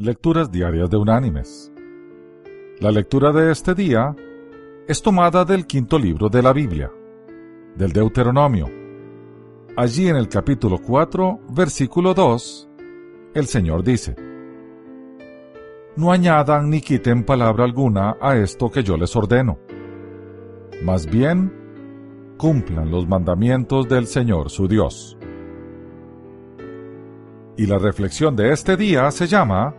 Lecturas Diarias de Unánimes. La lectura de este día es tomada del quinto libro de la Biblia, del Deuteronomio. Allí en el capítulo 4, versículo 2, el Señor dice, No añadan ni quiten palabra alguna a esto que yo les ordeno. Más bien, cumplan los mandamientos del Señor su Dios. Y la reflexión de este día se llama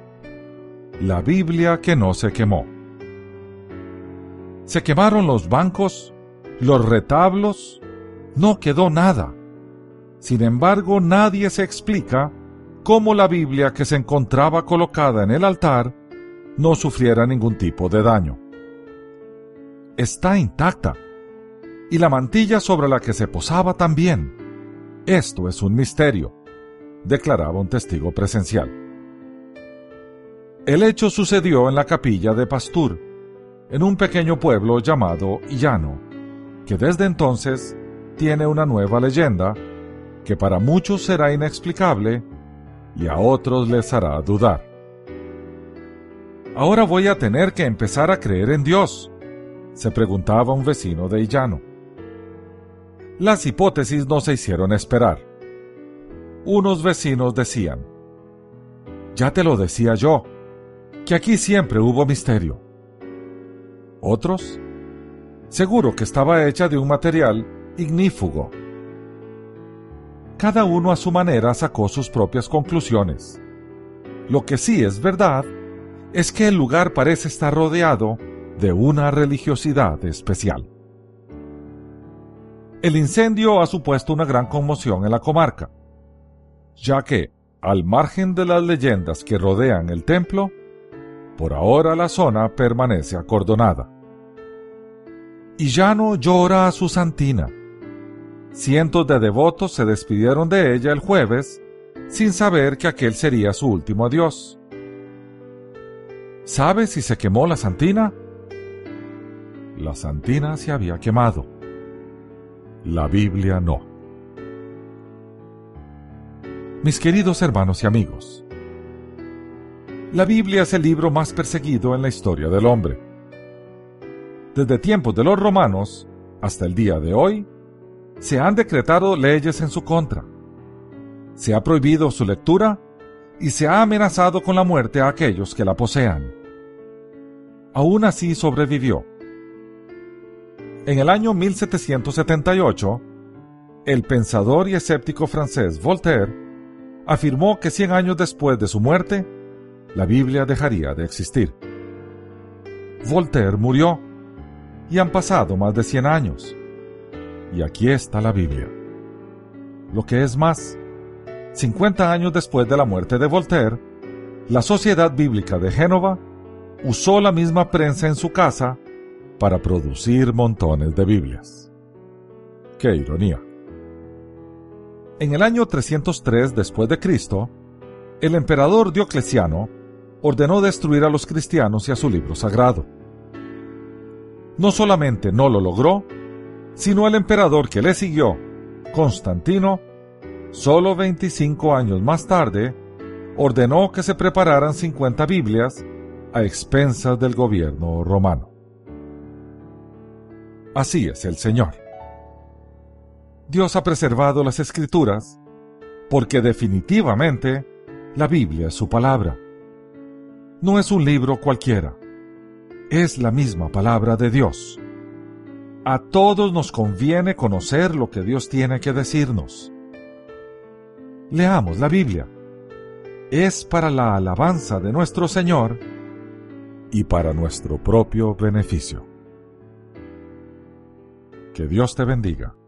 la Biblia que no se quemó. Se quemaron los bancos, los retablos, no quedó nada. Sin embargo, nadie se explica cómo la Biblia que se encontraba colocada en el altar no sufriera ningún tipo de daño. Está intacta. Y la mantilla sobre la que se posaba también. Esto es un misterio, declaraba un testigo presencial. El hecho sucedió en la capilla de Pastur, en un pequeño pueblo llamado Llano, que desde entonces tiene una nueva leyenda que para muchos será inexplicable y a otros les hará dudar. Ahora voy a tener que empezar a creer en Dios, se preguntaba un vecino de Llano. Las hipótesis no se hicieron esperar. Unos vecinos decían, ya te lo decía yo, que aquí siempre hubo misterio. Otros, seguro que estaba hecha de un material ignífugo. Cada uno a su manera sacó sus propias conclusiones. Lo que sí es verdad es que el lugar parece estar rodeado de una religiosidad especial. El incendio ha supuesto una gran conmoción en la comarca, ya que, al margen de las leyendas que rodean el templo, por ahora la zona permanece acordonada. Y ya no llora a su santina. Cientos de devotos se despidieron de ella el jueves sin saber que aquel sería su último adiós. ¿Sabe si se quemó la santina? La santina se había quemado. La Biblia no. Mis queridos hermanos y amigos, la Biblia es el libro más perseguido en la historia del hombre. Desde tiempos de los romanos hasta el día de hoy, se han decretado leyes en su contra. Se ha prohibido su lectura y se ha amenazado con la muerte a aquellos que la posean. Aún así sobrevivió. En el año 1778, el pensador y escéptico francés Voltaire afirmó que 100 años después de su muerte, la Biblia dejaría de existir. Voltaire murió y han pasado más de 100 años. Y aquí está la Biblia. Lo que es más, 50 años después de la muerte de Voltaire, la Sociedad Bíblica de Génova usó la misma prensa en su casa para producir montones de Biblias. ¡Qué ironía! En el año 303 después de Cristo, el emperador Diocleciano ordenó destruir a los cristianos y a su libro sagrado. No solamente no lo logró, sino el emperador que le siguió, Constantino, solo 25 años más tarde, ordenó que se prepararan 50 Biblias a expensas del gobierno romano. Así es el Señor. Dios ha preservado las escrituras porque definitivamente la Biblia es su palabra no es un libro cualquiera, es la misma palabra de Dios. A todos nos conviene conocer lo que Dios tiene que decirnos. Leamos la Biblia. Es para la alabanza de nuestro Señor y para nuestro propio beneficio. Que Dios te bendiga.